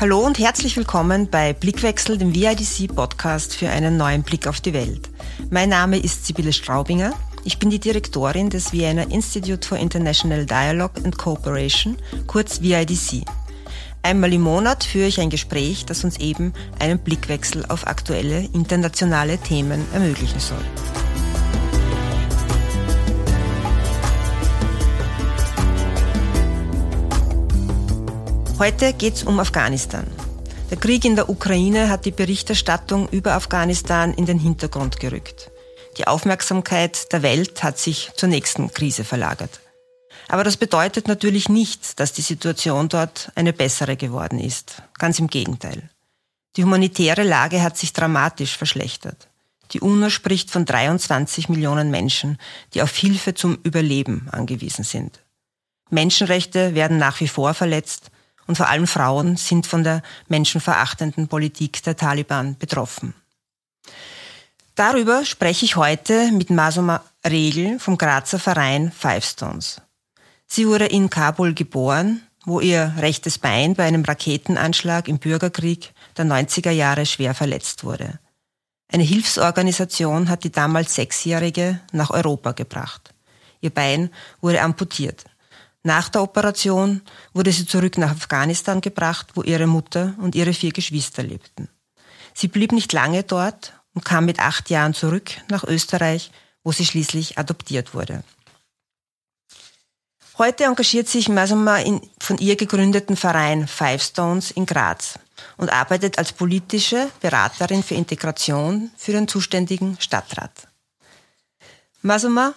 Hallo und herzlich willkommen bei Blickwechsel, dem VIDC-Podcast für einen neuen Blick auf die Welt. Mein Name ist Sibylle Straubinger. Ich bin die Direktorin des Vienna Institute for International Dialogue and Cooperation, kurz VIDC. Einmal im Monat führe ich ein Gespräch, das uns eben einen Blickwechsel auf aktuelle internationale Themen ermöglichen soll. Heute geht es um Afghanistan. Der Krieg in der Ukraine hat die Berichterstattung über Afghanistan in den Hintergrund gerückt. Die Aufmerksamkeit der Welt hat sich zur nächsten Krise verlagert. Aber das bedeutet natürlich nicht, dass die Situation dort eine bessere geworden ist. Ganz im Gegenteil. Die humanitäre Lage hat sich dramatisch verschlechtert. Die UNO spricht von 23 Millionen Menschen, die auf Hilfe zum Überleben angewiesen sind. Menschenrechte werden nach wie vor verletzt und vor allem Frauen sind von der menschenverachtenden Politik der Taliban betroffen. Darüber spreche ich heute mit Masuma Regel vom Grazer Verein Five Stones. Sie wurde in Kabul geboren, wo ihr rechtes Bein bei einem Raketenanschlag im Bürgerkrieg der 90er Jahre schwer verletzt wurde. Eine Hilfsorganisation hat die damals Sechsjährige nach Europa gebracht. Ihr Bein wurde amputiert. Nach der Operation wurde sie zurück nach Afghanistan gebracht, wo ihre Mutter und ihre vier Geschwister lebten. Sie blieb nicht lange dort und kam mit acht Jahren zurück nach Österreich, wo sie schließlich adoptiert wurde. Heute engagiert sich Masuma in von ihr gegründeten Verein Five Stones in Graz und arbeitet als politische Beraterin für Integration für den zuständigen Stadtrat. Masuma,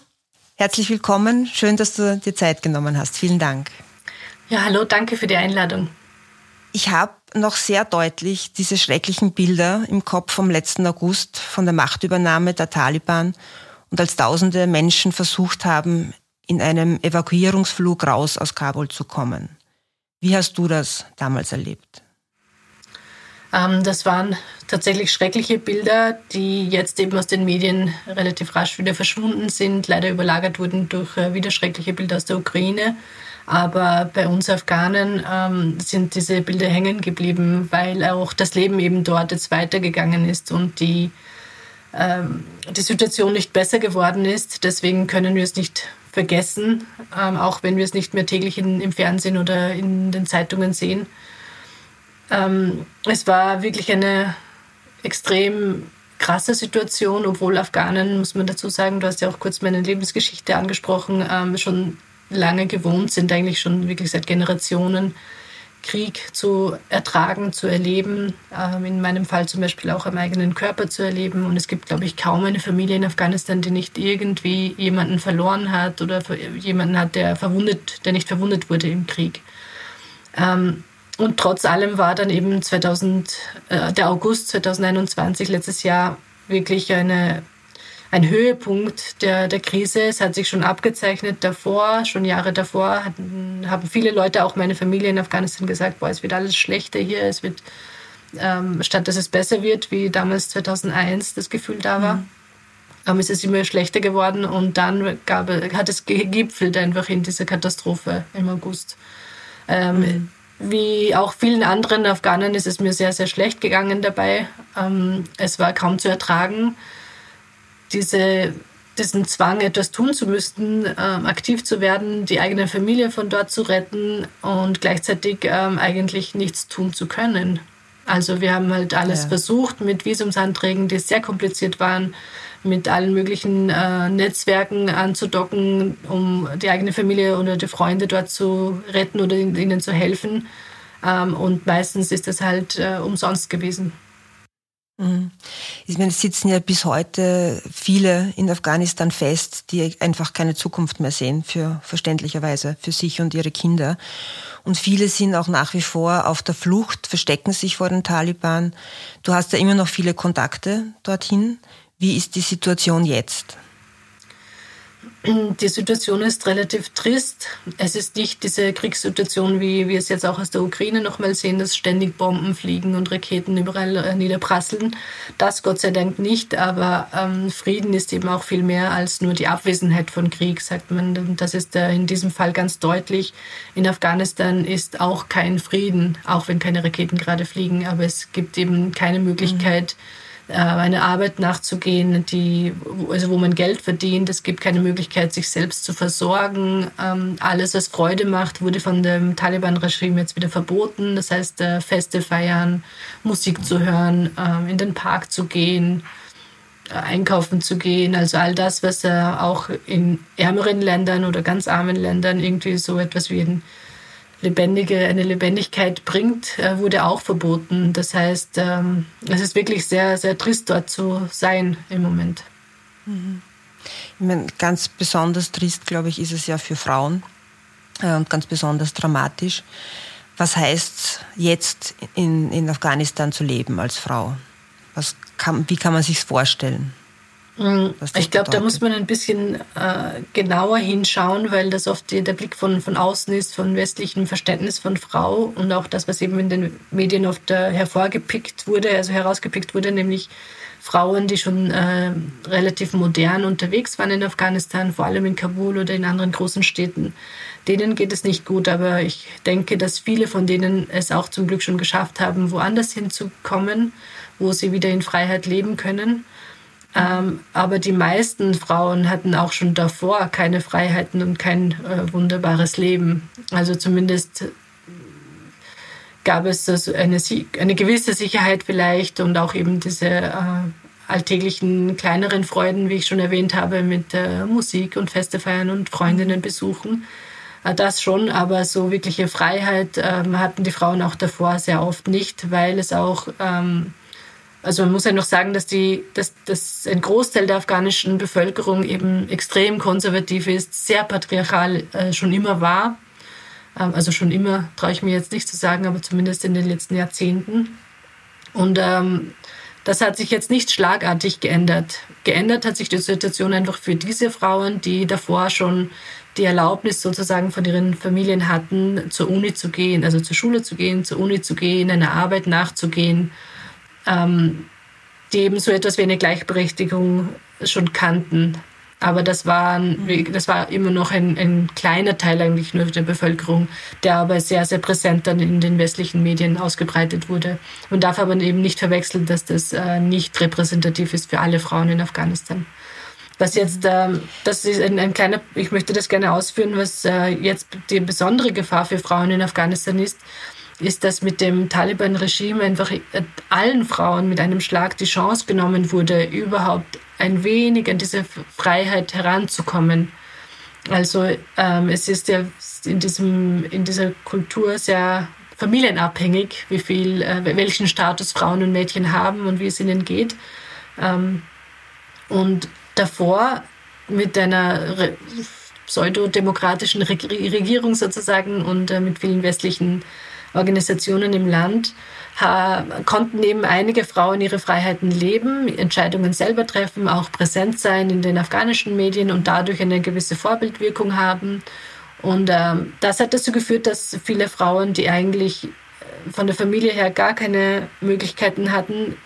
Herzlich willkommen. Schön, dass du dir Zeit genommen hast. Vielen Dank. Ja, hallo, danke für die Einladung. Ich habe noch sehr deutlich diese schrecklichen Bilder im Kopf vom letzten August von der Machtübernahme der Taliban und als tausende Menschen versucht haben, in einem Evakuierungsflug raus aus Kabul zu kommen. Wie hast du das damals erlebt? Ähm, das waren tatsächlich schreckliche Bilder, die jetzt eben aus den Medien relativ rasch wieder verschwunden sind, leider überlagert wurden durch äh, wieder schreckliche Bilder aus der Ukraine. Aber bei uns Afghanen ähm, sind diese Bilder hängen geblieben, weil auch das Leben eben dort jetzt weitergegangen ist und die, ähm, die Situation nicht besser geworden ist. Deswegen können wir es nicht vergessen, ähm, auch wenn wir es nicht mehr täglich in, im Fernsehen oder in den Zeitungen sehen. Ähm, es war wirklich eine extrem krasse Situation, obwohl Afghanen, muss man dazu sagen, du hast ja auch kurz meine Lebensgeschichte angesprochen, ähm, schon lange gewohnt sind, eigentlich schon wirklich seit Generationen Krieg zu ertragen, zu erleben, ähm, in meinem Fall zum Beispiel auch am eigenen Körper zu erleben. Und es gibt, glaube ich, kaum eine Familie in Afghanistan, die nicht irgendwie jemanden verloren hat oder jemanden hat, der verwundet, der nicht verwundet wurde im Krieg. Ähm, und trotz allem war dann eben 2000, äh, der August 2021, letztes Jahr, wirklich eine, ein Höhepunkt der, der Krise. Es hat sich schon abgezeichnet davor, schon Jahre davor, hatten, haben viele Leute, auch meine Familie in Afghanistan, gesagt, boah, es wird alles schlechter hier, es wird, ähm, statt dass es besser wird, wie damals 2001 das Gefühl da war. Mhm. Ähm, ist es immer schlechter geworden und dann gab, hat es gegipfelt einfach in dieser Katastrophe im August. Ähm, mhm wie auch vielen anderen Afghanen ist es mir sehr, sehr schlecht gegangen dabei. Ähm, es war kaum zu ertragen, diese, diesen Zwang, etwas tun zu müssen, ähm, aktiv zu werden, die eigene Familie von dort zu retten und gleichzeitig ähm, eigentlich nichts tun zu können. Also wir haben halt alles ja. versucht mit Visumsanträgen, die sehr kompliziert waren, mit allen möglichen äh, Netzwerken anzudocken, um die eigene Familie oder die Freunde dort zu retten oder ihnen zu helfen. Ähm, und meistens ist das halt äh, umsonst gewesen. Mhm. Ich meine, es sitzen ja bis heute viele in Afghanistan fest, die einfach keine Zukunft mehr sehen, für verständlicherweise für sich und ihre Kinder. Und viele sind auch nach wie vor auf der Flucht, verstecken sich vor den Taliban. Du hast ja immer noch viele Kontakte dorthin. Wie ist die Situation jetzt? die Situation ist relativ trist. Es ist nicht diese Kriegssituation, wie wir es jetzt auch aus der Ukraine nochmal sehen, dass ständig Bomben fliegen und Raketen überall äh, niederprasseln. Das Gott sei Dank nicht, aber ähm, Frieden ist eben auch viel mehr als nur die Abwesenheit von Krieg, sagt man. Das ist äh, in diesem Fall ganz deutlich. In Afghanistan ist auch kein Frieden, auch wenn keine Raketen gerade fliegen, aber es gibt eben keine Möglichkeit, mhm eine Arbeit nachzugehen, die, also wo man Geld verdient. Es gibt keine Möglichkeit, sich selbst zu versorgen. Ähm, alles, was Freude macht, wurde von dem Taliban-Regime jetzt wieder verboten. Das heißt, äh, Feste feiern, Musik zu hören, ähm, in den Park zu gehen, äh, einkaufen zu gehen. Also all das, was auch in ärmeren Ländern oder ganz armen Ländern irgendwie so etwas wie ein lebendige, eine Lebendigkeit bringt, äh, wurde auch verboten. Das heißt, ähm, es ist wirklich sehr, sehr trist, dort zu sein im Moment. Mhm. Ich meine, ganz besonders trist, glaube ich, ist es ja für Frauen äh, und ganz besonders dramatisch. Was heißt jetzt in, in Afghanistan zu leben als Frau? Was kann, wie kann man sich vorstellen? Mhm. Ich glaube, da muss man ein bisschen äh, genauer hinschauen, weil das oft der Blick von, von außen ist, von westlichem Verständnis von Frau und auch das, was eben in den Medien oft äh, hervorgepickt wurde, also herausgepickt wurde, nämlich Frauen, die schon äh, relativ modern unterwegs waren in Afghanistan, vor allem in Kabul oder in anderen großen Städten. Denen geht es nicht gut, aber ich denke, dass viele von denen es auch zum Glück schon geschafft haben, woanders hinzukommen, wo sie wieder in Freiheit leben können. Ähm, aber die meisten Frauen hatten auch schon davor keine Freiheiten und kein äh, wunderbares Leben. Also zumindest gab es also eine, eine gewisse Sicherheit vielleicht und auch eben diese äh, alltäglichen kleineren Freuden, wie ich schon erwähnt habe, mit äh, Musik und Feste feiern und Freundinnen besuchen. Äh, das schon, aber so wirkliche Freiheit ähm, hatten die Frauen auch davor sehr oft nicht, weil es auch ähm, also man muss ja noch sagen, dass, die, dass, dass ein Großteil der afghanischen Bevölkerung eben extrem konservativ ist, sehr patriarchal äh, schon immer war. Ähm, also schon immer, traue ich mir jetzt nicht zu sagen, aber zumindest in den letzten Jahrzehnten. Und ähm, das hat sich jetzt nicht schlagartig geändert. Geändert hat sich die Situation einfach für diese Frauen, die davor schon die Erlaubnis sozusagen von ihren Familien hatten, zur Uni zu gehen, also zur Schule zu gehen, zur Uni zu gehen, einer Arbeit nachzugehen ähm, die eben so etwas wie eine Gleichberechtigung schon kannten. Aber das war, das war immer noch ein, ein kleiner Teil eigentlich nur der Bevölkerung, der aber sehr, sehr präsent dann in den westlichen Medien ausgebreitet wurde. Man darf aber eben nicht verwechseln, dass das äh, nicht repräsentativ ist für alle Frauen in Afghanistan. Was jetzt, ähm, das ist ein, ein kleiner, ich möchte das gerne ausführen, was äh, jetzt die besondere Gefahr für Frauen in Afghanistan ist, ist, dass mit dem Taliban-Regime einfach allen Frauen mit einem Schlag die Chance genommen wurde, überhaupt ein wenig an diese Freiheit heranzukommen. Also ähm, es ist ja in, diesem, in dieser Kultur sehr familienabhängig, wie viel, äh, welchen Status Frauen und Mädchen haben und wie es ihnen geht. Ähm, und davor mit einer re pseudodemokratischen Regierung sozusagen und äh, mit vielen westlichen Organisationen im Land konnten eben einige Frauen ihre Freiheiten leben, Entscheidungen selber treffen, auch präsent sein in den afghanischen Medien und dadurch eine gewisse Vorbildwirkung haben. Und ähm, das hat dazu geführt, dass viele Frauen, die eigentlich äh, von der Familie her gar keine Möglichkeiten hatten,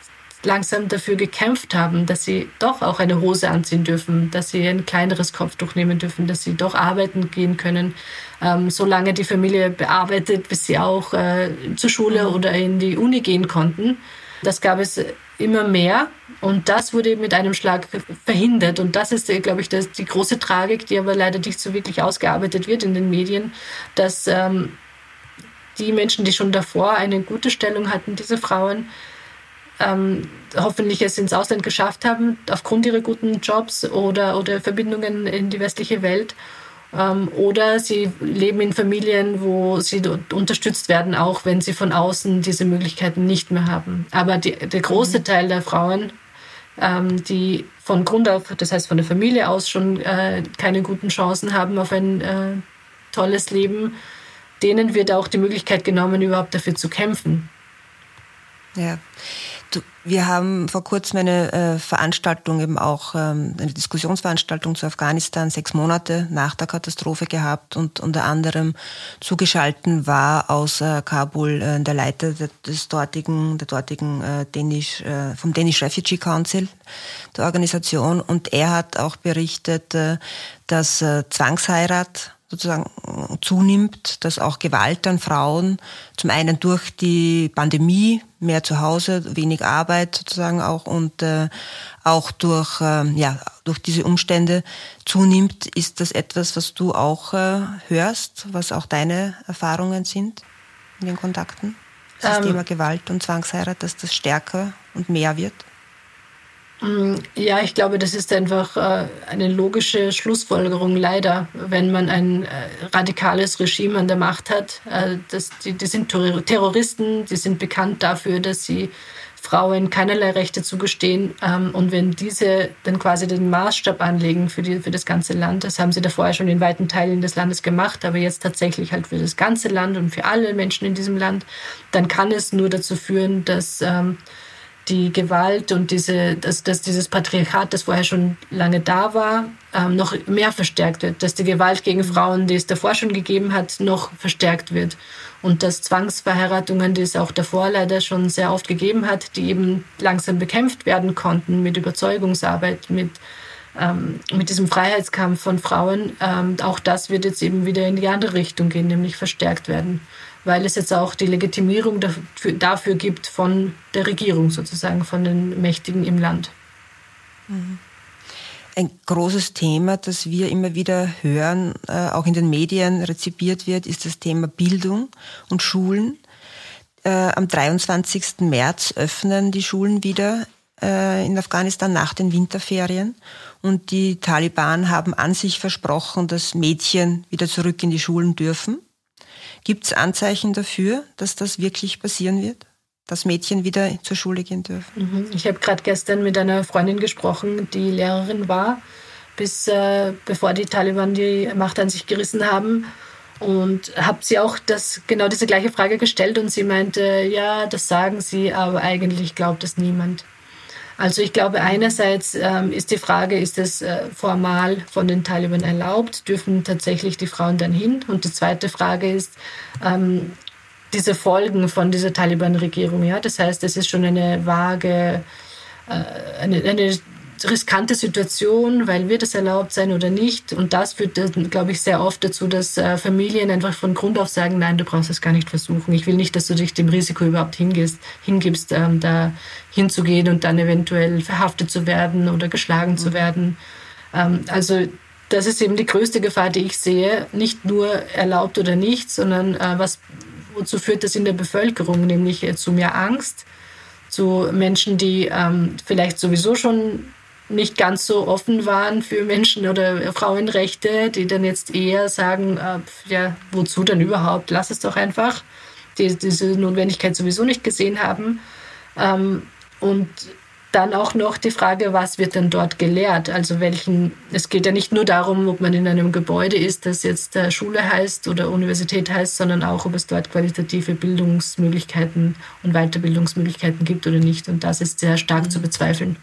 langsam dafür gekämpft haben, dass sie doch auch eine Hose anziehen dürfen, dass sie ein kleineres Kopftuch nehmen dürfen, dass sie doch arbeiten gehen können, ähm, solange die Familie bearbeitet, bis sie auch äh, zur Schule mhm. oder in die Uni gehen konnten. Das gab es immer mehr und das wurde mit einem Schlag verhindert. Und das ist, glaube ich, das, die große Tragik, die aber leider nicht so wirklich ausgearbeitet wird in den Medien, dass ähm, die Menschen, die schon davor eine gute Stellung hatten, diese Frauen, ähm, hoffentlich es ins Ausland geschafft haben, aufgrund ihrer guten Jobs oder, oder Verbindungen in die westliche Welt. Ähm, oder sie leben in Familien, wo sie unterstützt werden, auch wenn sie von außen diese Möglichkeiten nicht mehr haben. Aber die, der große mhm. Teil der Frauen, ähm, die von Grund auf, das heißt von der Familie aus schon äh, keine guten Chancen haben auf ein äh, tolles Leben, denen wird auch die Möglichkeit genommen, überhaupt dafür zu kämpfen. Ja. Wir haben vor kurzem eine äh, Veranstaltung, eben auch ähm, eine Diskussionsveranstaltung zu Afghanistan, sechs Monate nach der Katastrophe gehabt und unter anderem zugeschalten war aus äh, Kabul äh, der Leiter des dortigen, der dortigen äh, Danish, äh, vom Danish Refugee Council, der Organisation. Und er hat auch berichtet, äh, dass äh, Zwangsheirat sozusagen äh, zunimmt, dass auch Gewalt an Frauen zum einen durch die Pandemie, mehr zu Hause, wenig Arbeit sozusagen auch und äh, auch durch, äh, ja, durch diese Umstände zunimmt. Ist das etwas, was du auch äh, hörst, was auch deine Erfahrungen sind in den Kontakten? Das ähm, Thema Gewalt und Zwangsheirat, dass das stärker und mehr wird? Mm, ja, ich glaube, das ist einfach äh, eine logische Schlussfolgerung, leider, wenn man ein äh, radikales Regime an der Macht hat. Äh, das, die, die sind Terroristen, die sind bekannt dafür, dass sie Frauen keinerlei Rechte zugestehen. Ähm, und wenn diese dann quasi den Maßstab anlegen für, die, für das ganze Land, das haben sie davor schon in weiten Teilen des Landes gemacht, aber jetzt tatsächlich halt für das ganze Land und für alle Menschen in diesem Land, dann kann es nur dazu führen, dass ähm, die Gewalt und diese, dass, dass dieses Patriarchat, das vorher schon lange da war, ähm, noch mehr verstärkt wird, dass die Gewalt gegen Frauen, die es davor schon gegeben hat, noch verstärkt wird. Und dass Zwangsverheiratungen, die es auch davor leider schon sehr oft gegeben hat, die eben langsam bekämpft werden konnten mit Überzeugungsarbeit, mit ähm, mit diesem Freiheitskampf von Frauen, ähm, auch das wird jetzt eben wieder in die andere Richtung gehen, nämlich verstärkt werden weil es jetzt auch die Legitimierung dafür, dafür gibt von der Regierung sozusagen, von den Mächtigen im Land. Mhm. Ein großes Thema, das wir immer wieder hören, äh, auch in den Medien rezipiert wird, ist das Thema Bildung und Schulen. Äh, am 23. März öffnen die Schulen wieder äh, in Afghanistan nach den Winterferien. Und die Taliban haben an sich versprochen, dass Mädchen wieder zurück in die Schulen dürfen. Gibt es Anzeichen dafür, dass das wirklich passieren wird? Dass Mädchen wieder zur Schule gehen dürfen? Mhm. Ich habe gerade gestern mit einer Freundin gesprochen, die Lehrerin war, bis äh, bevor die Taliban die Macht an sich gerissen haben. Und habe sie auch das, genau diese gleiche Frage gestellt und sie meinte, ja, das sagen sie, aber eigentlich glaubt es niemand. Also ich glaube, einerseits ähm, ist die Frage, ist es äh, formal von den Taliban erlaubt? Dürfen tatsächlich die Frauen dann hin? Und die zweite Frage ist, ähm, diese Folgen von dieser Taliban-Regierung. Ja? Das heißt, es ist schon eine vage, äh, eine, eine riskante Situation, weil wird es erlaubt sein oder nicht. Und das führt, glaube ich, sehr oft dazu, dass äh, Familien einfach von Grund auf sagen, nein, du brauchst es gar nicht versuchen. Ich will nicht, dass du dich dem Risiko überhaupt hingehst, hingibst, ähm, da hinzugehen und dann eventuell verhaftet zu werden oder geschlagen mhm. zu werden. Ähm, also das ist eben die größte Gefahr, die ich sehe. Nicht nur erlaubt oder nicht, sondern äh, was wozu führt das in der Bevölkerung, nämlich äh, zu mehr Angst, zu Menschen, die ähm, vielleicht sowieso schon nicht ganz so offen waren für Menschen- oder Frauenrechte, die dann jetzt eher sagen, äh, ja, wozu denn überhaupt, lass es doch einfach, die diese Notwendigkeit sowieso nicht gesehen haben. Ähm, und dann auch noch die Frage, was wird denn dort gelehrt? Also welchen, es geht ja nicht nur darum, ob man in einem Gebäude ist, das jetzt äh, Schule heißt oder Universität heißt, sondern auch, ob es dort qualitative Bildungsmöglichkeiten und Weiterbildungsmöglichkeiten gibt oder nicht. Und das ist sehr stark zu bezweifeln.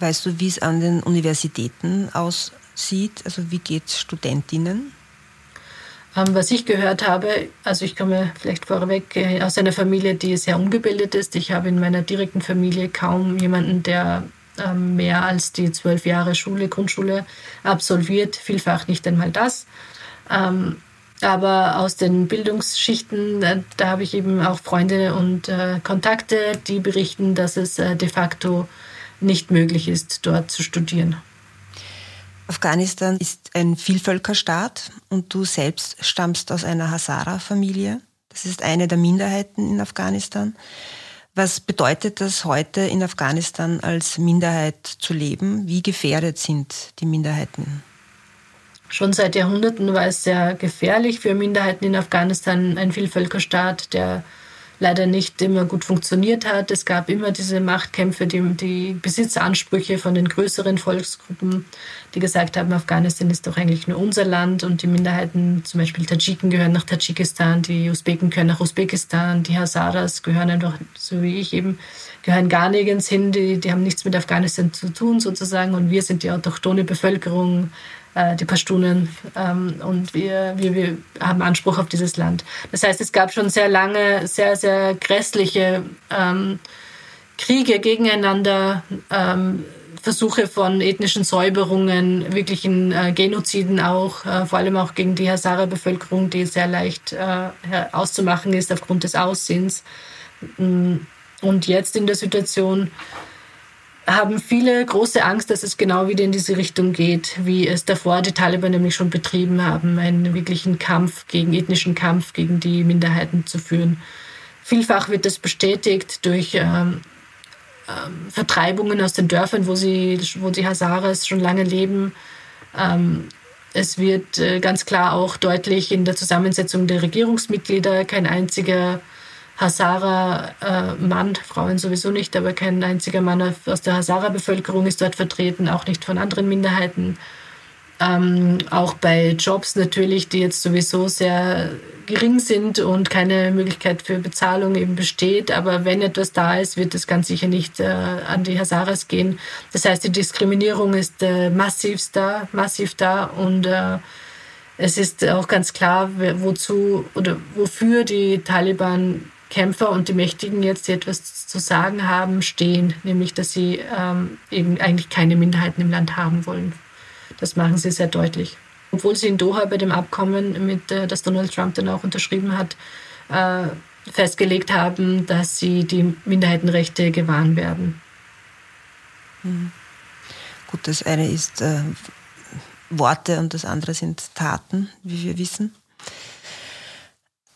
Weißt du, wie es an den Universitäten aussieht? Also wie geht es Studentinnen? Ähm, was ich gehört habe, also ich komme vielleicht vorweg äh, aus einer Familie, die sehr ungebildet ist. Ich habe in meiner direkten Familie kaum jemanden, der ähm, mehr als die zwölf Jahre Schule, Grundschule absolviert, vielfach nicht einmal das. Ähm, aber aus den Bildungsschichten, äh, da habe ich eben auch Freunde und äh, Kontakte, die berichten, dass es de facto nicht möglich ist, dort zu studieren. Afghanistan ist ein Vielvölkerstaat und du selbst stammst aus einer Hazara-Familie. Das ist eine der Minderheiten in Afghanistan. Was bedeutet das heute in Afghanistan als Minderheit zu leben? Wie gefährdet sind die Minderheiten? Schon seit Jahrhunderten war es sehr gefährlich für Minderheiten in Afghanistan, ein Vielvölkerstaat, der leider nicht immer gut funktioniert hat. Es gab immer diese Machtkämpfe, die, die Besitzansprüche von den größeren Volksgruppen, die gesagt haben, Afghanistan ist doch eigentlich nur unser Land und die Minderheiten, zum Beispiel Tadschiken gehören nach Tadschikistan, die Usbeken gehören nach Usbekistan, die Hazaras gehören einfach, so wie ich eben, gehören gar nirgends hin, die, die haben nichts mit Afghanistan zu tun sozusagen und wir sind die autochtone Bevölkerung, die Pashtunen ähm, und wir, wir, wir haben Anspruch auf dieses Land. Das heißt, es gab schon sehr lange, sehr, sehr grässliche ähm, Kriege gegeneinander, ähm, Versuche von ethnischen Säuberungen, wirklichen äh, Genoziden auch, äh, vor allem auch gegen die Hazara-Bevölkerung, die sehr leicht äh, auszumachen ist aufgrund des Aussehens. Mm, und jetzt in der Situation, haben viele große Angst, dass es genau wieder in diese Richtung geht, wie es davor die Taliban nämlich schon betrieben haben, einen wirklichen Kampf gegen ethnischen Kampf gegen die Minderheiten zu führen. Vielfach wird das bestätigt durch ähm, ähm, Vertreibungen aus den Dörfern, wo, sie, wo die Hazaras schon lange leben. Ähm, es wird äh, ganz klar auch deutlich in der Zusammensetzung der Regierungsmitglieder kein einziger Hazara-Mann, äh, Frauen sowieso nicht, aber kein einziger Mann aus der Hazara-Bevölkerung ist dort vertreten, auch nicht von anderen Minderheiten. Ähm, auch bei Jobs natürlich, die jetzt sowieso sehr gering sind und keine Möglichkeit für Bezahlung eben besteht. Aber wenn etwas da ist, wird es ganz sicher nicht äh, an die Hazaras gehen. Das heißt, die Diskriminierung ist äh, massiv da, massiv da und äh, es ist auch ganz klar, wozu oder wofür die Taliban Kämpfer und die Mächtigen jetzt, die etwas zu sagen haben, stehen, nämlich dass sie ähm, eben eigentlich keine Minderheiten im Land haben wollen. Das machen sie sehr deutlich. Obwohl sie in Doha bei dem Abkommen, mit, äh, das Donald Trump dann auch unterschrieben hat, äh, festgelegt haben, dass sie die Minderheitenrechte gewahren werden. Mhm. Gut, das eine ist äh, Worte und das andere sind Taten, wie wir wissen.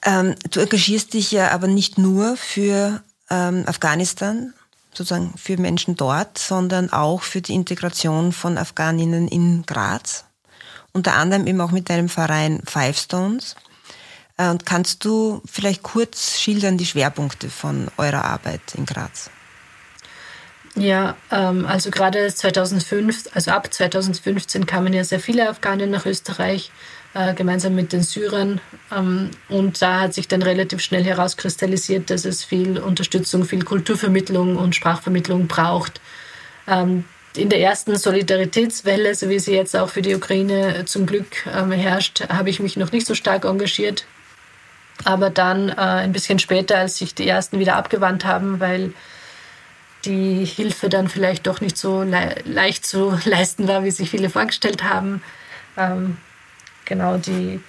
Ähm, du engagierst dich ja aber nicht nur für ähm, Afghanistan, sozusagen für Menschen dort, sondern auch für die Integration von Afghaninnen in Graz. Unter anderem eben auch mit deinem Verein Five Stones. Äh, und kannst du vielleicht kurz schildern die Schwerpunkte von eurer Arbeit in Graz? Ja, ähm, also gerade 2005, also ab 2015 kamen ja sehr viele Afghanen nach Österreich äh, gemeinsam mit den Syrern. Ähm, und da hat sich dann relativ schnell herauskristallisiert, dass es viel Unterstützung, viel Kulturvermittlung und Sprachvermittlung braucht. Ähm, in der ersten Solidaritätswelle, so wie sie jetzt auch für die Ukraine zum Glück ähm, herrscht, habe ich mich noch nicht so stark engagiert. Aber dann äh, ein bisschen später, als sich die ersten wieder abgewandt haben, weil die Hilfe dann vielleicht doch nicht so le leicht zu leisten war, wie sich viele vorgestellt haben, ähm, genau die,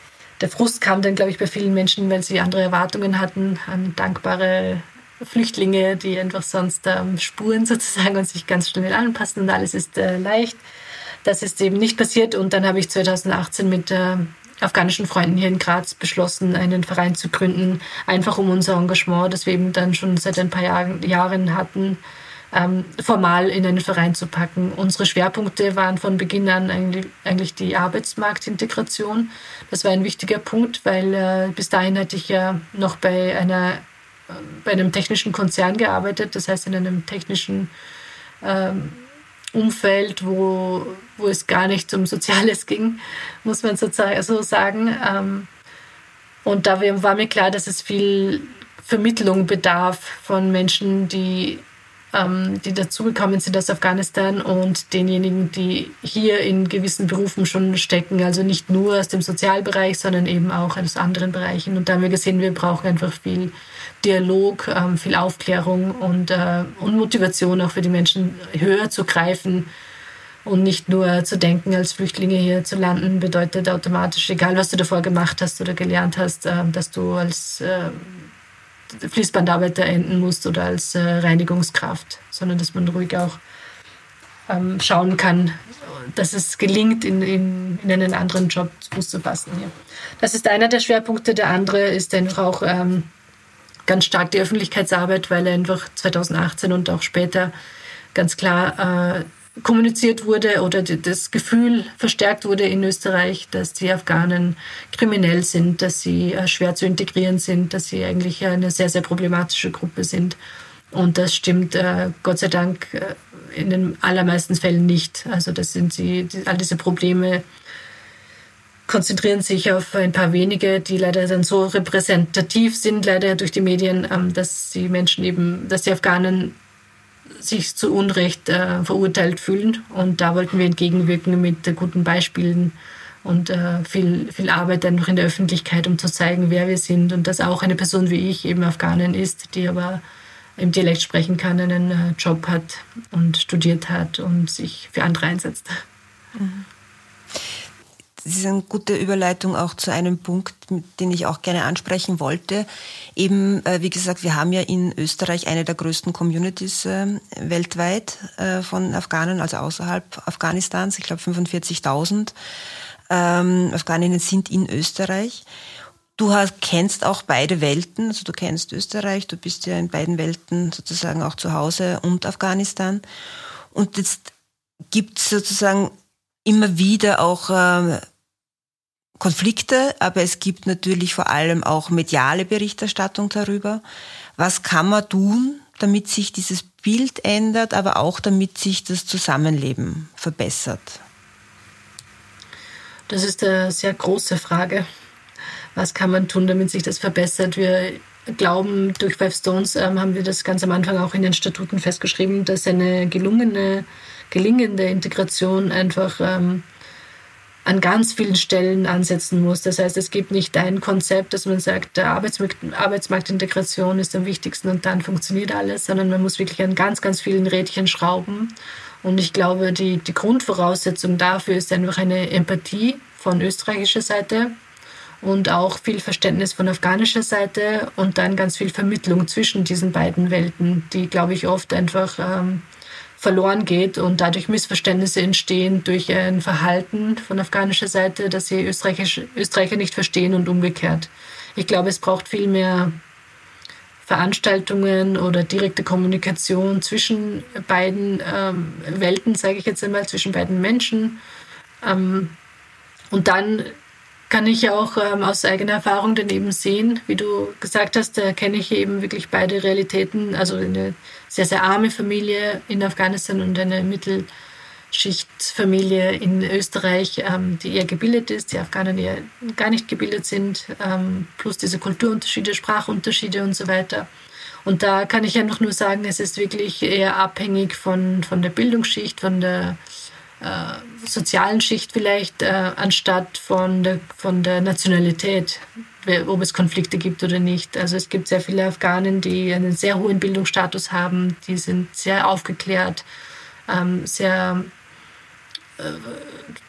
der Frust kam dann, glaube ich, bei vielen Menschen, weil sie andere Erwartungen hatten an dankbare Flüchtlinge, die einfach sonst ähm, spuren sozusagen und sich ganz schnell anpassen und alles ist äh, leicht. Das ist eben nicht passiert und dann habe ich 2018 mit äh, afghanischen Freunden hier in Graz beschlossen, einen Verein zu gründen, einfach um unser Engagement, das wir eben dann schon seit ein paar Jahren hatten, ähm, formal in einen Verein zu packen. Unsere Schwerpunkte waren von Beginn an eigentlich, eigentlich die Arbeitsmarktintegration. Das war ein wichtiger Punkt, weil äh, bis dahin hatte ich ja noch bei einer äh, bei einem technischen Konzern gearbeitet, das heißt in einem technischen ähm, Umfeld, wo, wo es gar nicht um Soziales ging, muss man so sagen. Ähm, und da war mir klar, dass es viel Vermittlung bedarf von Menschen, die ähm, die dazugekommen sind aus Afghanistan und denjenigen, die hier in gewissen Berufen schon stecken. Also nicht nur aus dem Sozialbereich, sondern eben auch aus anderen Bereichen. Und da haben wir gesehen, wir brauchen einfach viel Dialog, ähm, viel Aufklärung und, äh, und Motivation auch für die Menschen höher zu greifen. Und nicht nur zu denken, als Flüchtlinge hier zu landen, bedeutet automatisch, egal was du davor gemacht hast oder gelernt hast, äh, dass du als äh, Fließbandarbeiter enden musst oder als äh, Reinigungskraft, sondern dass man ruhig auch ähm, schauen kann, dass es gelingt, in, in, in einen anderen Job zu fassen. Ja. Das ist einer der Schwerpunkte. Der andere ist einfach auch ähm, ganz stark die Öffentlichkeitsarbeit, weil einfach 2018 und auch später ganz klar äh, kommuniziert wurde oder das Gefühl verstärkt wurde in Österreich, dass die Afghanen kriminell sind, dass sie äh, schwer zu integrieren sind, dass sie eigentlich eine sehr, sehr problematische Gruppe sind. Und das stimmt äh, Gott sei Dank äh, in den allermeisten Fällen nicht. Also das sind sie, all diese Probleme konzentrieren sich auf ein paar wenige, die leider dann so repräsentativ sind, leider durch die Medien, ähm, dass die Menschen eben, dass die Afghanen sich zu Unrecht äh, verurteilt fühlen. Und da wollten wir entgegenwirken mit äh, guten Beispielen und äh, viel, viel Arbeit einfach in der Öffentlichkeit, um zu zeigen, wer wir sind und dass auch eine Person wie ich eben Afghanin ist, die aber im Dialekt sprechen kann, einen äh, Job hat und studiert hat und sich für andere einsetzt. Mhm. Das ist eine gute Überleitung auch zu einem Punkt, den ich auch gerne ansprechen wollte. Eben, äh, wie gesagt, wir haben ja in Österreich eine der größten Communities äh, weltweit äh, von Afghanen, also außerhalb Afghanistans. Ich glaube 45.000 ähm, Afghaninnen sind in Österreich. Du hast, kennst auch beide Welten, also du kennst Österreich, du bist ja in beiden Welten sozusagen auch zu Hause und Afghanistan. Und jetzt gibt es sozusagen immer wieder auch äh, Konflikte, aber es gibt natürlich vor allem auch mediale Berichterstattung darüber. Was kann man tun, damit sich dieses Bild ändert, aber auch damit sich das Zusammenleben verbessert? Das ist eine sehr große Frage. Was kann man tun, damit sich das verbessert? Wir glauben, durch Five Stones ähm, haben wir das ganz am Anfang auch in den Statuten festgeschrieben, dass eine gelungene, gelingende Integration einfach ähm, an ganz vielen Stellen ansetzen muss. Das heißt, es gibt nicht ein Konzept, dass man sagt, der Arbeitsmarkt, Arbeitsmarktintegration ist am wichtigsten und dann funktioniert alles, sondern man muss wirklich an ganz, ganz vielen Rädchen schrauben. Und ich glaube, die, die Grundvoraussetzung dafür ist einfach eine Empathie von österreichischer Seite und auch viel Verständnis von afghanischer Seite und dann ganz viel Vermittlung zwischen diesen beiden Welten, die, glaube ich, oft einfach ähm, verloren geht und dadurch Missverständnisse entstehen durch ein Verhalten von afghanischer Seite, dass sie Österreicher nicht verstehen und umgekehrt. Ich glaube, es braucht viel mehr Veranstaltungen oder direkte Kommunikation zwischen beiden ähm, Welten, sage ich jetzt einmal, zwischen beiden Menschen. Ähm, und dann kann ich auch ähm, aus eigener Erfahrung daneben sehen, wie du gesagt hast, da kenne ich eben wirklich beide Realitäten, also eine sehr, sehr arme Familie in Afghanistan und eine Mittelschichtsfamilie in Österreich, ähm, die eher gebildet ist, die Afghanen eher gar nicht gebildet sind, ähm, plus diese Kulturunterschiede, Sprachunterschiede und so weiter. Und da kann ich einfach nur sagen, es ist wirklich eher abhängig von, von der Bildungsschicht, von der äh, sozialen Schicht vielleicht, äh, anstatt von der, von der Nationalität, ob es Konflikte gibt oder nicht. Also es gibt sehr viele Afghanen, die einen sehr hohen Bildungsstatus haben, die sind sehr aufgeklärt, ähm, sehr äh,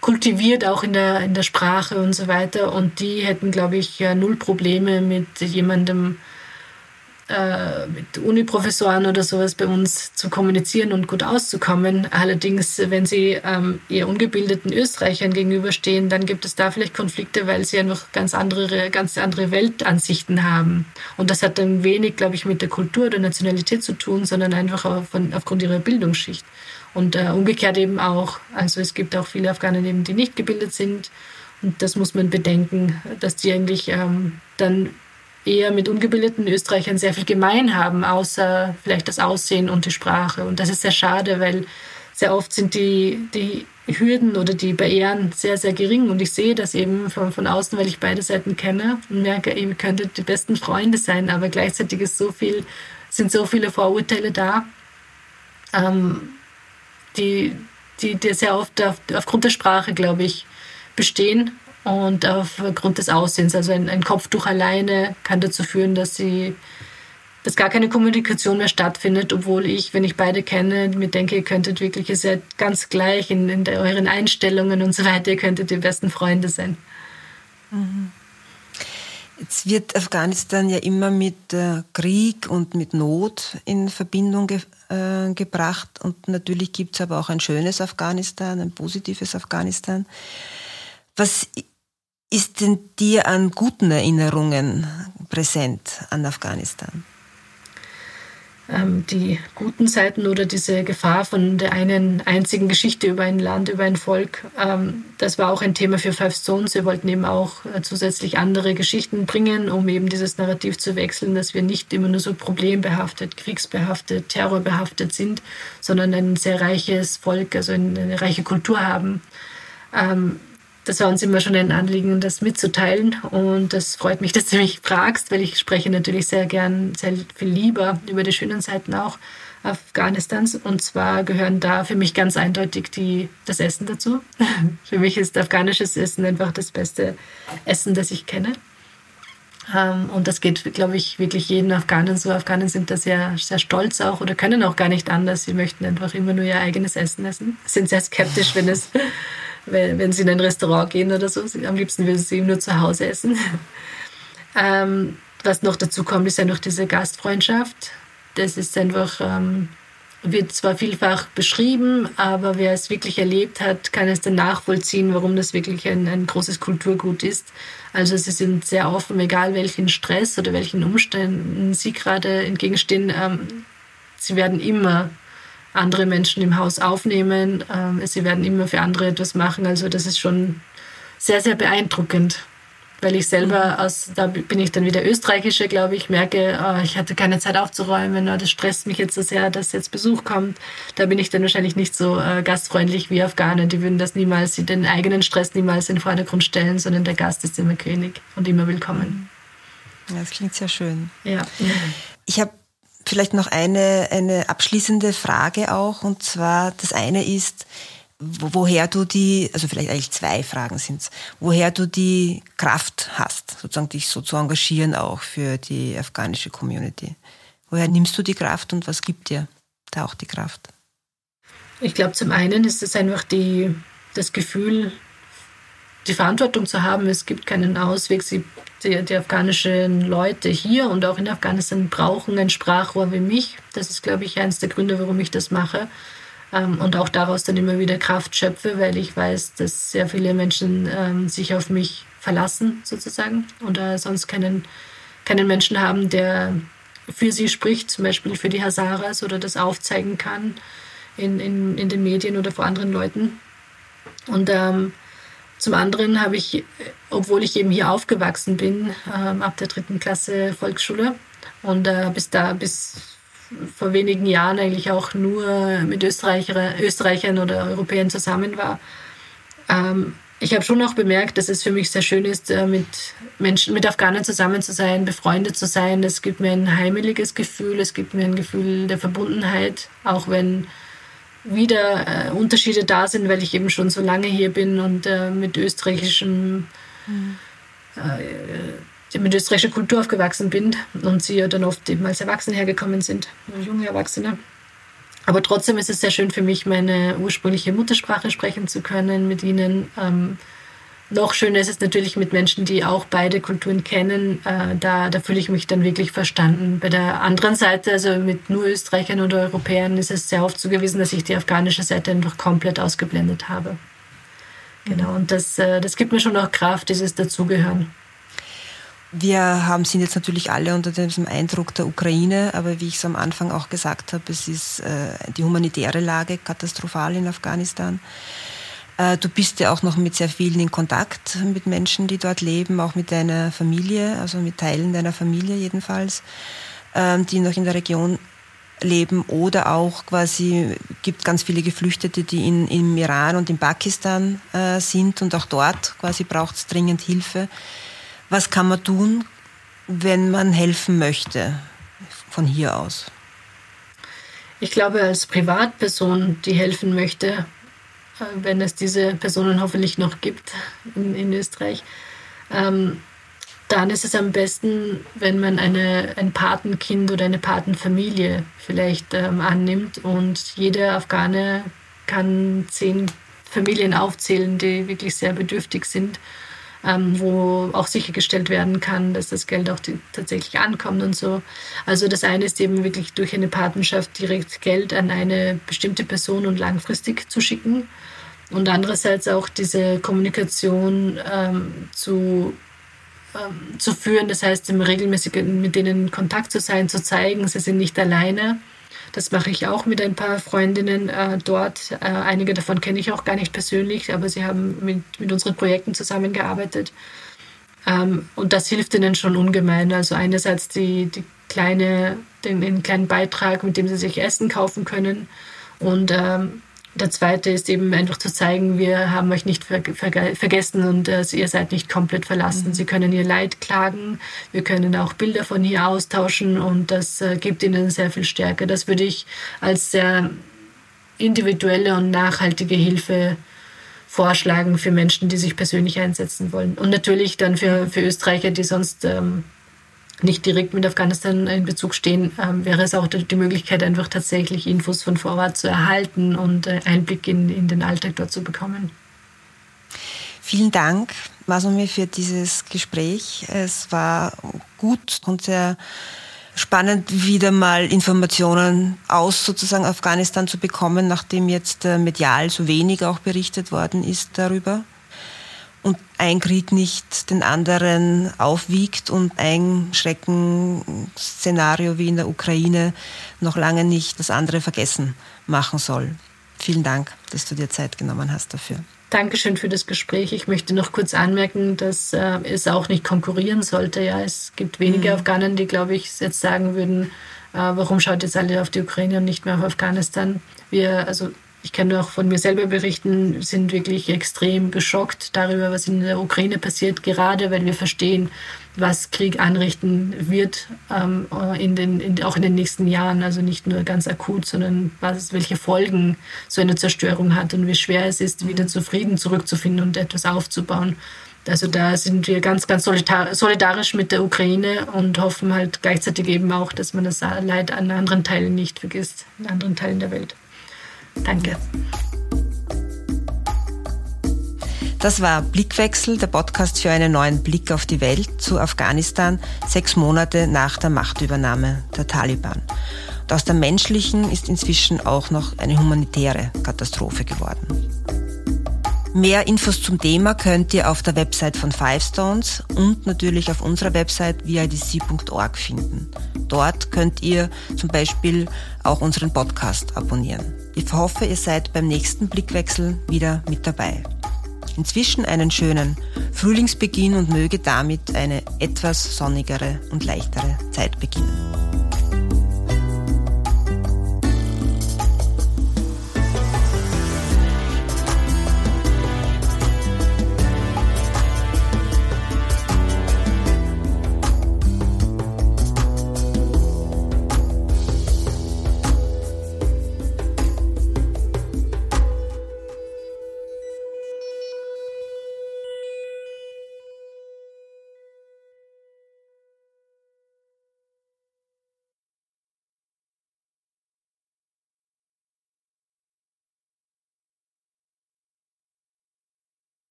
kultiviert auch in der, in der Sprache und so weiter. Und die hätten, glaube ich, null Probleme mit jemandem, äh, mit Uniprofessoren oder sowas bei uns zu kommunizieren und gut auszukommen. Allerdings, wenn sie ähm, eher ungebildeten Österreichern gegenüberstehen, dann gibt es da vielleicht Konflikte, weil sie einfach ganz andere, ganz andere Weltansichten haben. Und das hat dann wenig, glaube ich, mit der Kultur oder Nationalität zu tun, sondern einfach von, aufgrund ihrer Bildungsschicht. Und äh, umgekehrt eben auch. Also es gibt auch viele Afghanen eben, die nicht gebildet sind. Und das muss man bedenken, dass die eigentlich ähm, dann eher mit ungebildeten Österreichern sehr viel gemein haben, außer vielleicht das Aussehen und die Sprache. Und das ist sehr schade, weil sehr oft sind die, die Hürden oder die Barrieren sehr, sehr gering. Und ich sehe das eben von, von außen, weil ich beide Seiten kenne und merke, ihr könntet die besten Freunde sein, aber gleichzeitig ist so viel, sind so viele Vorurteile da, ähm, die, die, die sehr oft auf, aufgrund der Sprache, glaube ich, bestehen und aufgrund des Aussehens. Also ein, ein Kopftuch alleine kann dazu führen, dass sie dass gar keine Kommunikation mehr stattfindet, obwohl ich, wenn ich beide kenne, mir denke, ihr könntet wirklich, ihr seid ganz gleich in, in der, euren Einstellungen und so weiter, ihr könntet die besten Freunde sein. Mhm. Jetzt wird Afghanistan ja immer mit äh, Krieg und mit Not in Verbindung ge äh, gebracht und natürlich gibt es aber auch ein schönes Afghanistan, ein positives Afghanistan. Was ist denn dir an guten Erinnerungen präsent an Afghanistan? ähm, die guten Seiten oder diese Gefahr von der einen einzigen Geschichte über ein Land, über ein Volk. Ähm, das war auch ein Thema für Five Stones. Wir wollten eben auch äh, zusätzlich andere Geschichten bringen, um eben dieses Narrativ zu wechseln, dass wir nicht immer nur so problembehaftet, kriegsbehaftet, terrorbehaftet sind, sondern ein sehr reiches Volk, also eine reiche Kultur haben. Das war uns immer schon ein Anliegen, das mitzuteilen. Und das freut mich, dass du mich fragst, weil ich spreche natürlich sehr gern, sehr viel lieber über die schönen Seiten auch Afghanistans. Und zwar gehören da für mich ganz eindeutig die, das Essen dazu. für mich ist afghanisches Essen einfach das beste Essen, das ich kenne. Ähm, und das geht, glaube ich, wirklich jeden Afghanen so. Afghanen sind da sehr, sehr stolz auch oder können auch gar nicht anders. Sie möchten einfach immer nur ihr eigenes Essen essen. Sind sehr skeptisch, wenn es wenn, wenn sie in ein Restaurant gehen oder so. Am liebsten würden sie nur zu Hause essen. ähm, was noch dazu kommt, ist ja noch diese Gastfreundschaft. Das ist einfach, ähm, wird zwar vielfach beschrieben, aber wer es wirklich erlebt hat, kann es dann nachvollziehen, warum das wirklich ein, ein großes Kulturgut ist. Also sie sind sehr offen, egal welchen Stress oder welchen Umständen sie gerade entgegenstehen. Ähm, sie werden immer andere Menschen im Haus aufnehmen. Ähm, sie werden immer für andere etwas machen. Also das ist schon sehr, sehr beeindruckend. Weil ich selber mhm. aus, da bin ich dann wieder Österreichische, glaube ich, merke, oh, ich hatte keine Zeit aufzuräumen, oh, das stresst mich jetzt so sehr, dass jetzt Besuch kommt. Da bin ich dann wahrscheinlich nicht so äh, gastfreundlich wie Afghanen. Die würden das niemals, den eigenen Stress niemals in den Vordergrund stellen, sondern der Gast ist immer König und immer willkommen. Ja, das klingt sehr schön. Ja. Ich habe Vielleicht noch eine, eine abschließende Frage auch. Und zwar, das eine ist, woher du die, also vielleicht eigentlich zwei Fragen sind woher du die Kraft hast, sozusagen dich so zu engagieren auch für die afghanische Community. Woher nimmst du die Kraft und was gibt dir da auch die Kraft? Ich glaube, zum einen ist es einfach die, das Gefühl, die Verantwortung zu haben, es gibt keinen Ausweg. Sie, die, die afghanischen Leute hier und auch in Afghanistan brauchen ein Sprachrohr wie mich. Das ist, glaube ich, eines der Gründe, warum ich das mache. Ähm, und auch daraus dann immer wieder Kraft schöpfe, weil ich weiß, dass sehr viele Menschen ähm, sich auf mich verlassen, sozusagen, und sonst keinen, keinen Menschen haben, der für sie spricht, zum Beispiel für die Hazaras oder das aufzeigen kann in, in, in den Medien oder vor anderen Leuten. Und ähm, zum anderen habe ich, obwohl ich eben hier aufgewachsen bin, ähm, ab der dritten Klasse Volksschule und äh, bis da, bis vor wenigen Jahren eigentlich auch nur mit Österreicher, Österreichern oder Europäern zusammen war. Ähm, ich habe schon auch bemerkt, dass es für mich sehr schön ist, äh, mit Menschen, mit Afghanen zusammen zu sein, befreundet zu sein. Es gibt mir ein heimeliges Gefühl, es gibt mir ein Gefühl der Verbundenheit, auch wenn wieder äh, Unterschiede da sind, weil ich eben schon so lange hier bin und äh, mit österreichischem mhm. äh, mit österreichischer Kultur aufgewachsen bin und sie ja dann oft eben als Erwachsene hergekommen sind, junge Erwachsene. Aber trotzdem ist es sehr schön für mich, meine ursprüngliche Muttersprache sprechen zu können, mit ihnen ähm, noch schöner ist es natürlich mit Menschen, die auch beide Kulturen kennen. Äh, da, da fühle ich mich dann wirklich verstanden. Bei der anderen Seite, also mit nur Österreichern oder Europäern, ist es sehr oft so gewesen, dass ich die afghanische Seite einfach komplett ausgeblendet habe. Genau, und das, äh, das gibt mir schon auch Kraft, dieses Dazugehören. Wir haben, sind jetzt natürlich alle unter diesem Eindruck der Ukraine, aber wie ich es am Anfang auch gesagt habe, es ist äh, die humanitäre Lage katastrophal in Afghanistan. Äh, du bist ja auch noch mit sehr vielen in Kontakt mit Menschen, die dort leben, auch mit deiner Familie, also mit Teilen deiner Familie jedenfalls, ähm, die noch in der Region leben oder auch quasi gibt ganz viele Geflüchtete, die in, im Iran und in Pakistan äh, sind und auch dort quasi braucht es dringend Hilfe. Was kann man tun, wenn man helfen möchte von hier aus? Ich glaube, als Privatperson, die helfen möchte, wenn es diese Personen hoffentlich noch gibt in, in Österreich, ähm, dann ist es am besten, wenn man eine, ein Patenkind oder eine Patenfamilie vielleicht ähm, annimmt und jeder Afghane kann zehn Familien aufzählen, die wirklich sehr bedürftig sind, ähm, wo auch sichergestellt werden kann, dass das Geld auch die, tatsächlich ankommt und so. Also das eine ist eben wirklich durch eine Patenschaft direkt Geld an eine bestimmte Person und langfristig zu schicken. Und andererseits auch diese Kommunikation ähm, zu ähm, zu führen. Das heißt, im regelmäßigen mit denen in Kontakt zu sein, zu zeigen, sie sind nicht alleine. Das mache ich auch mit ein paar Freundinnen äh, dort. Äh, einige davon kenne ich auch gar nicht persönlich, aber sie haben mit, mit unseren Projekten zusammengearbeitet. Ähm, und das hilft ihnen schon ungemein. Also einerseits die, die kleine, den, den kleinen Beitrag, mit dem sie sich Essen kaufen können. Und ähm, der zweite ist eben einfach zu zeigen, wir haben euch nicht ver ver vergessen und äh, ihr seid nicht komplett verlassen. Mhm. Sie können ihr Leid klagen, wir können auch Bilder von hier austauschen und das äh, gibt ihnen sehr viel Stärke. Das würde ich als sehr individuelle und nachhaltige Hilfe vorschlagen für Menschen, die sich persönlich einsetzen wollen. Und natürlich dann für, für Österreicher, die sonst ähm, nicht direkt mit Afghanistan in Bezug stehen, ähm, wäre es auch die Möglichkeit, einfach tatsächlich Infos von vor Ort zu erhalten und äh, Einblick in, in den Alltag dort zu bekommen. Vielen Dank, Masumi, für dieses Gespräch. Es war gut und sehr spannend, wieder mal Informationen aus sozusagen Afghanistan zu bekommen, nachdem jetzt äh, medial so wenig auch berichtet worden ist darüber und ein Krieg nicht den anderen aufwiegt und ein Schreckensszenario wie in der Ukraine noch lange nicht das andere vergessen machen soll. Vielen Dank, dass du dir Zeit genommen hast dafür. Dankeschön für das Gespräch. Ich möchte noch kurz anmerken, dass äh, es auch nicht konkurrieren sollte. Ja, es gibt wenige mhm. Afghanen, die, glaube ich, jetzt sagen würden, äh, warum schaut jetzt alle auf die Ukraine und nicht mehr auf Afghanistan. Wir, also ich kann nur auch von mir selber berichten, sind wirklich extrem geschockt darüber, was in der Ukraine passiert, gerade weil wir verstehen, was Krieg anrichten wird, ähm, in den, in, auch in den nächsten Jahren. Also nicht nur ganz akut, sondern was, welche Folgen so eine Zerstörung hat und wie schwer es ist, wieder zu Frieden zurückzufinden und etwas aufzubauen. Also da sind wir ganz, ganz solidarisch mit der Ukraine und hoffen halt gleichzeitig eben auch, dass man das Leid an anderen Teilen nicht vergisst, in anderen Teilen der Welt. Danke. Das war Blickwechsel, der Podcast für einen neuen Blick auf die Welt zu Afghanistan, sechs Monate nach der Machtübernahme der Taliban. Und aus der menschlichen ist inzwischen auch noch eine humanitäre Katastrophe geworden. Mehr Infos zum Thema könnt ihr auf der Website von Five Stones und natürlich auf unserer Website vidc.org finden. Dort könnt ihr zum Beispiel auch unseren Podcast abonnieren. Ich hoffe, ihr seid beim nächsten Blickwechsel wieder mit dabei. Inzwischen einen schönen Frühlingsbeginn und möge damit eine etwas sonnigere und leichtere Zeit beginnen.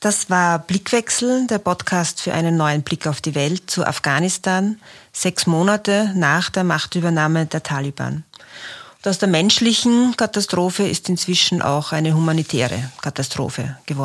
Das war Blickwechsel, der Podcast für einen neuen Blick auf die Welt zu Afghanistan, sechs Monate nach der Machtübernahme der Taliban. Und aus der menschlichen Katastrophe ist inzwischen auch eine humanitäre Katastrophe geworden.